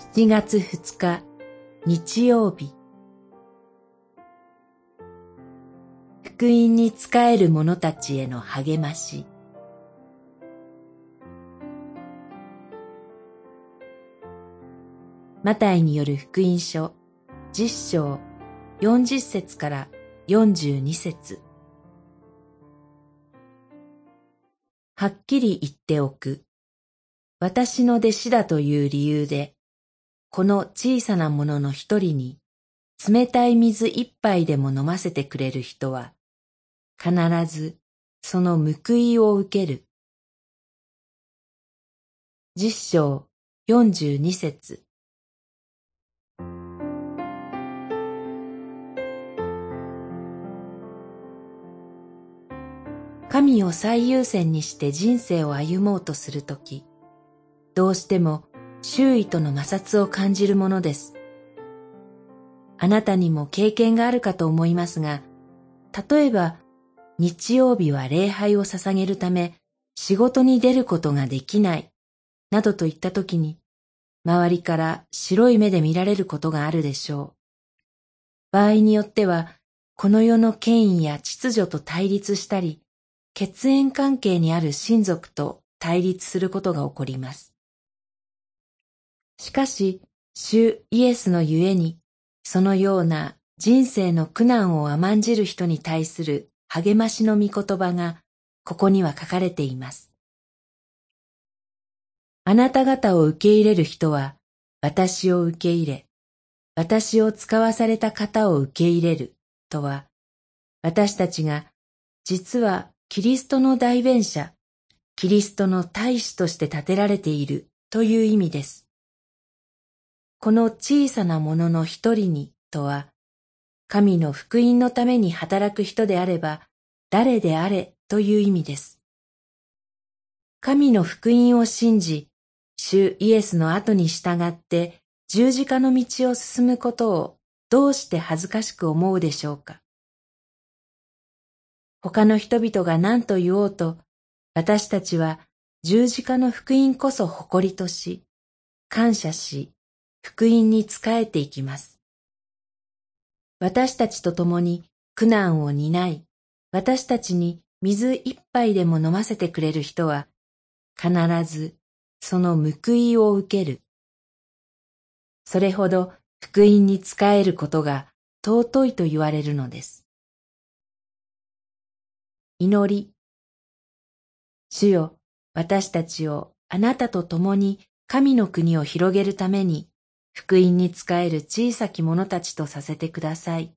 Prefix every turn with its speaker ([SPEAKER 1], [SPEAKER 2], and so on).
[SPEAKER 1] 7月2日日曜日。福音に仕える者たちへの励まし。マタイによる福音書10章40節から42節。はっきり言っておく。私の弟子だという理由で、この小さなものの一人に冷たい水一杯でも飲ませてくれる人は、必ずその報いを受ける。十章四十二節神を最優先にして人生を歩もうとするとき、どうしても周囲との摩擦を感じるものです。あなたにも経験があるかと思いますが、例えば日曜日は礼拝を捧げるため仕事に出ることができない、などと言ったときに、周りから白い目で見られることがあるでしょう。場合によっては、この世の権威や秩序と対立したり、血縁関係にある親族と対立することが起こります。しかし、主イエスのゆえに、そのような人生の苦難を甘んじる人に対する励ましの御言葉が、ここには書かれています。あなた方を受け入れる人は、私を受け入れ、私を使わされた方を受け入れるとは、私たちが実はキリストの代弁者、キリストの大使として立てられているという意味です。この小さなものの一人にとは、神の福音のために働く人であれば、誰であれという意味です。神の福音を信じ、主イエスの後に従って十字架の道を進むことをどうして恥ずかしく思うでしょうか。他の人々が何と言おうと、私たちは十字架の福音こそ誇りとし、感謝し、福音に仕えていきます。私たちと共に苦難を担い、私たちに水一杯でも飲ませてくれる人は、必ずその報いを受ける。それほど福音に仕えることが尊いと言われるのです。祈り。主よ、私たちをあなたと共に神の国を広げるために、福音に仕える小さき者たちとさせてください。